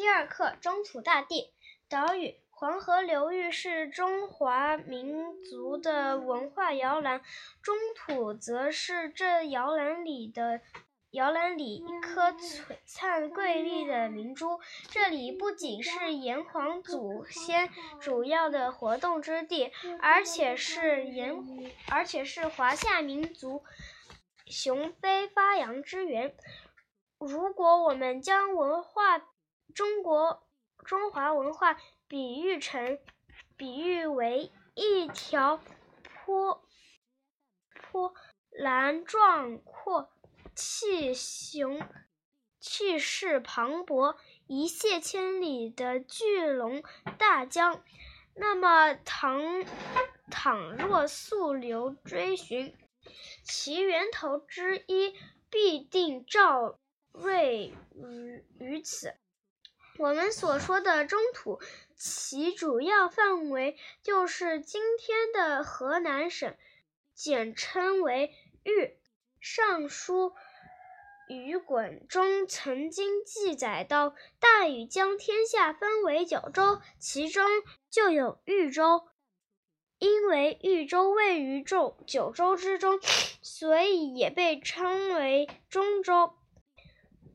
第二课：中土大地。岛屿。黄河流域是中华民族的文化摇篮，中土则是这摇篮里的摇篮里一颗璀璨瑰丽的明珠。这里不仅是炎黄祖先主要的活动之地，而且是炎而且是华夏民族雄飞发扬之源。如果我们将文化中国中华文化比喻成，比喻为一条波波澜壮阔、气雄气势磅礴、一泻千里的巨龙大江，那么倘倘若溯流追寻，其源头之一必定照瑞于于此。我们所说的中土，其主要范围就是今天的河南省，简称为豫。《尚书虞滚》中曾经记载到，大禹将天下分为九州，其中就有豫州。因为豫州位于九九州之中，所以也被称为中州。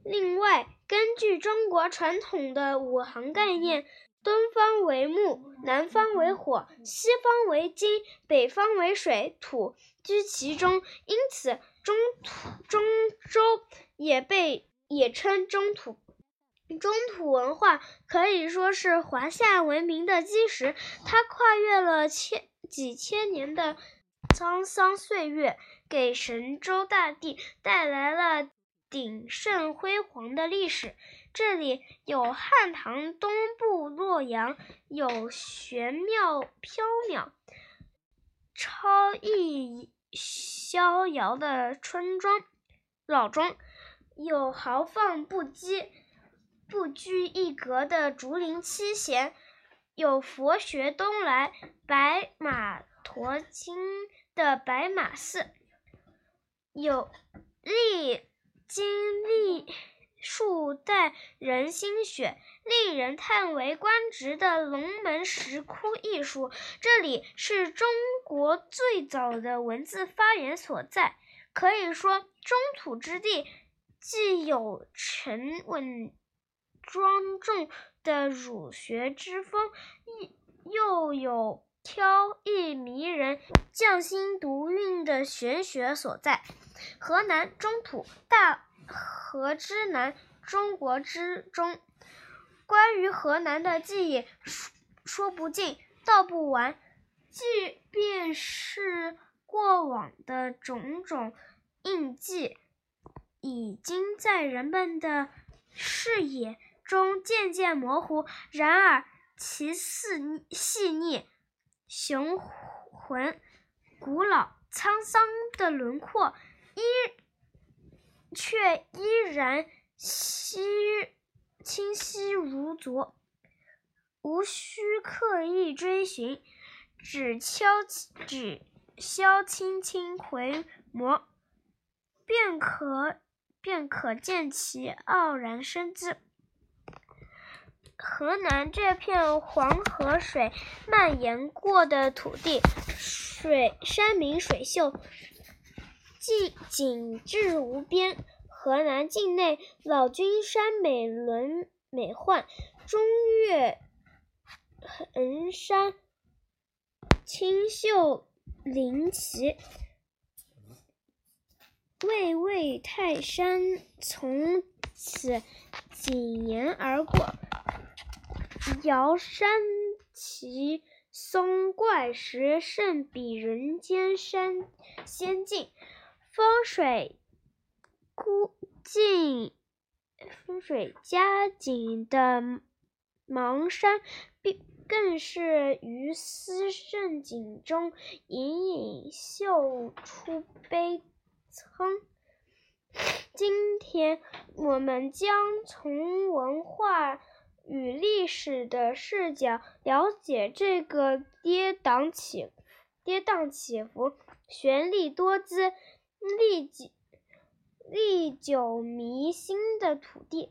另外，根据中国传统的五行概念，东方为木，南方为火，西方为金，北方为水，土居其中，因此中土中州也被也称中土。中土文化可以说是华夏文明的基石，它跨越了千几千年的沧桑岁月，给神州大地带来了。鼎盛辉煌的历史，这里有汉唐东部洛阳，有玄妙缥缈、超逸逍遥的村庄、老庄，有豪放不羁、不拘一格的竹林七贤，有佛学东来、白马驮经的白马寺，有历。经历数代人心血，令人叹为观止的龙门石窟艺术，这里是中国最早的文字发源所在。可以说，中土之地既有沉稳庄重的儒学之风，又有飘逸迷人、匠心独运的玄学所在。河南中土，大河之南，中国之中。关于河南的记忆说说不尽，道不完。即便是过往的种种印记，已经在人们的视野中渐渐模糊，然而其细细腻、雄浑、古老、沧桑的轮廓。依却依然稀清晰如昨，无需刻意追寻，只敲只消轻轻回眸，便可便可见其傲然身姿。河南这片黄河水蔓延过的土地，水山明水秀。景景致无边，河南境内老君山美轮美奂，中岳衡山清秀灵奇，巍巍泰山从此紧沿而过，瑶山奇松怪石胜比人间山仙境。风水孤静、风水佳景的邙山，并更是于斯胜景中隐隐秀出悲苍。今天，我们将从文化与历史的视角了解这个跌宕起跌宕起伏、绚丽多姿。历久历久弥新的土地，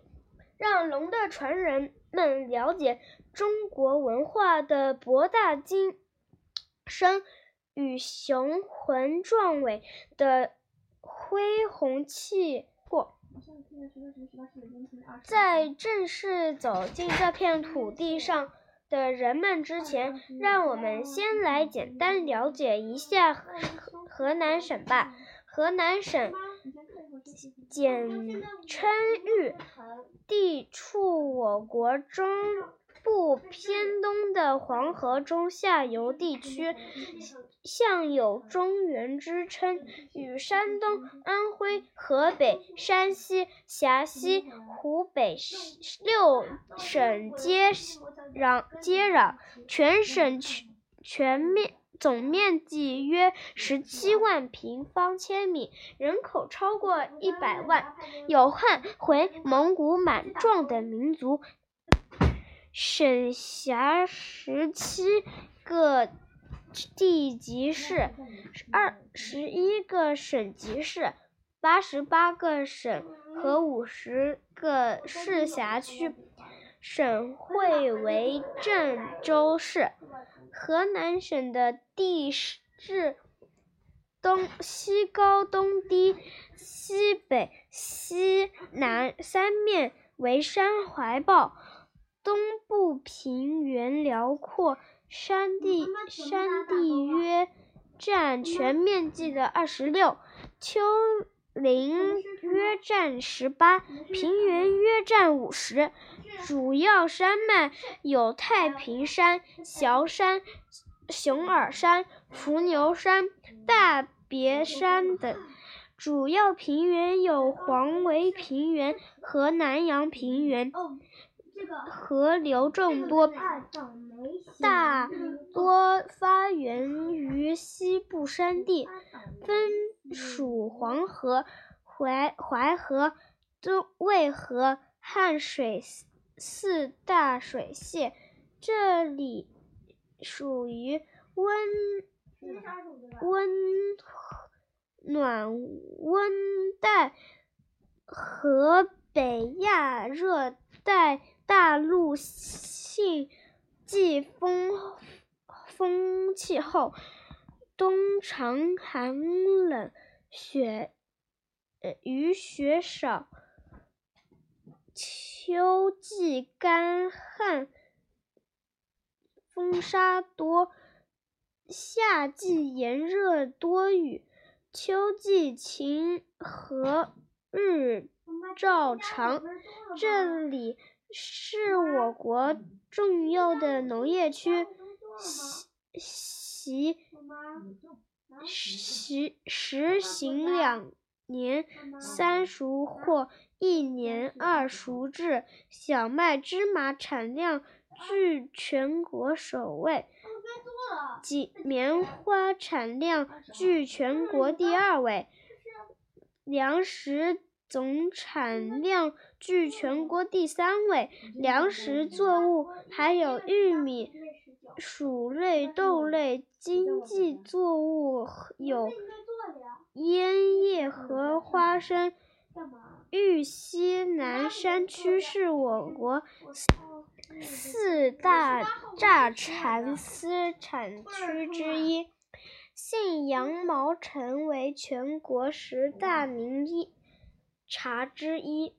让龙的传人们了解中国文化的博大精深与雄浑壮伟的恢宏气。在正式走进这片土地上的人们之前，让我们先来简单了解一下河河南省吧。河南省。简称豫，地处我国中部偏东的黄河中下游地区，向有中原之称，与山东、安徽、河北、山西、陕西、湖北六省接壤，接壤，全省全全面。总面积约十七万平方千米，人口超过一百万，有汉、回、蒙古、满、壮等民族。省辖十七个地级市，二十一个省级市，八十八个省和五十个市辖区。省会为郑州市。河南省的地势东西高东低，西北、西南三面为山怀抱，东部平原辽阔，山地山地约占全面积的二十六，丘陵约占十八，平原约占五十。主要山脉有太平山、崤山、熊耳山、伏牛山、大别山等；主要平原有黄维平原和南阳平原。河流众多，大多发源于西部山地，分属黄河、淮淮河、中渭河、汉水。四大水系，这里属于温温暖温带河北亚热带大陆性季风风气候，冬长寒冷，雪雨雪少。秋季干旱，风沙多；夏季炎热多雨，秋季晴和日照长。这里是我国重要的农业区，习习实行两年三熟或。一年二熟制，小麦、芝麻产量居全国首位，及棉花产量居全国第二位，粮食总产量居全国第三位。粮食作物还有玉米、薯类、豆类，经济作物有烟叶和花生。玉西南山区是我国四大榨蚕丝产区之一，信阳毛橙为全国十大名茶之一。